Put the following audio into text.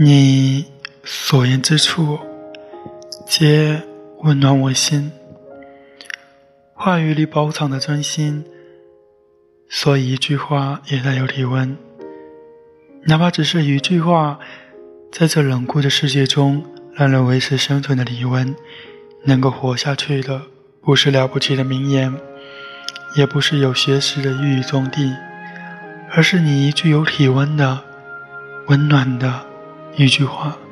你所言之处，皆温暖我心。话语里包藏的真心，所以一句话也带有体温。哪怕只是一句话，在这冷酷的世界中，让人维持生存的体温，能够活下去的，不是了不起的名言，也不是有学识的一语中的，而是你一句有体温的、温暖的一句话。